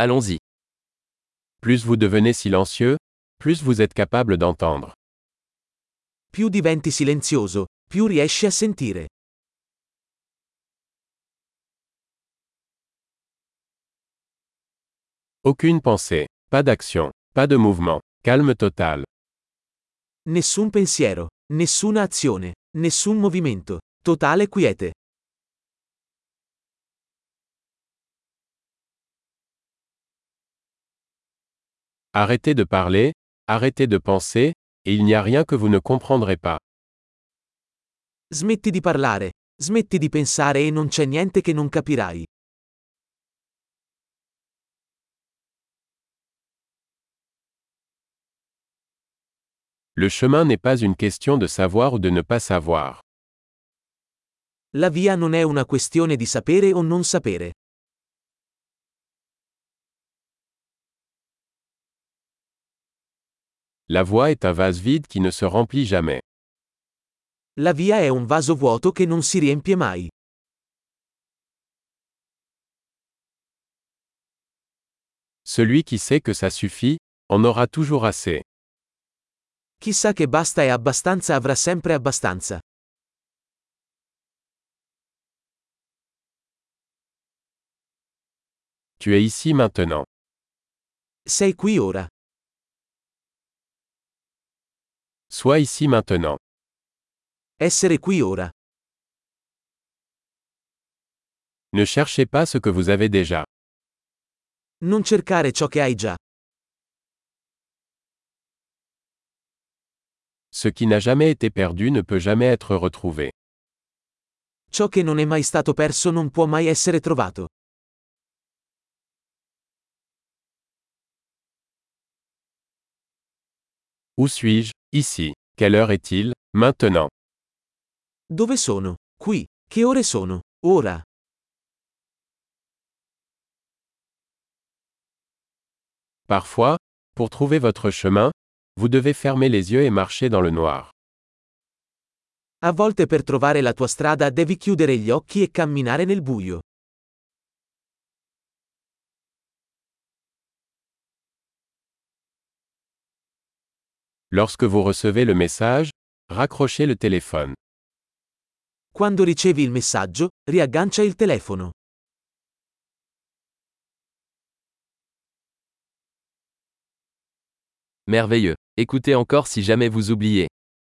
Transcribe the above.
Allons-y. Plus vous devenez silencieux, plus vous êtes capable d'entendre. Più diventi silenzioso, più riesci a sentire. Aucune pensée, pas d'action, pas de mouvement, calme total. Nessun pensiero, nessuna azione, nessun movimento, totale quiete. Arrêtez de parler, arrêtez de penser, et il n'y a rien que vous ne comprendrez pas. Smetti di parlare, smetti di pensare e non c'è niente che non capirai. Le chemin n'est pas une question de savoir ou de ne pas savoir. La via non è una questione di sapere o non sapere. La voie est un vase vide qui ne se remplit jamais. La via è un vaso vuoto che non si riempie mai. Celui qui sait que ça suffit, en aura toujours assez. Chi sa che basta e abbastanza avrà sempre abbastanza. Tu es ici maintenant. Sei qui ora? Sois ici maintenant. Essere qui ora. Ne cherchez pas ce que vous avez déjà. Non cercare ciò che hai già. Ce qui n'a jamais été perdu ne peut jamais être retrouvé. Ciò che non è mai stato perso non può mai essere trovato. Où suis-je? Ici. Quelle heure est-il Maintenant? Dove sono? Qui? Che ore sono? Ora. Parfois, pour trouver votre chemin, vous devez fermer les yeux et marcher dans le noir. A volte per trovare la tua strada devi chiudere gli occhi e camminare nel buio. Lorsque vous recevez le message, raccrochez le téléphone. Quando ricevi il messaggio, riaggancia il telefono. Merveilleux. Écoutez encore si jamais vous oubliez.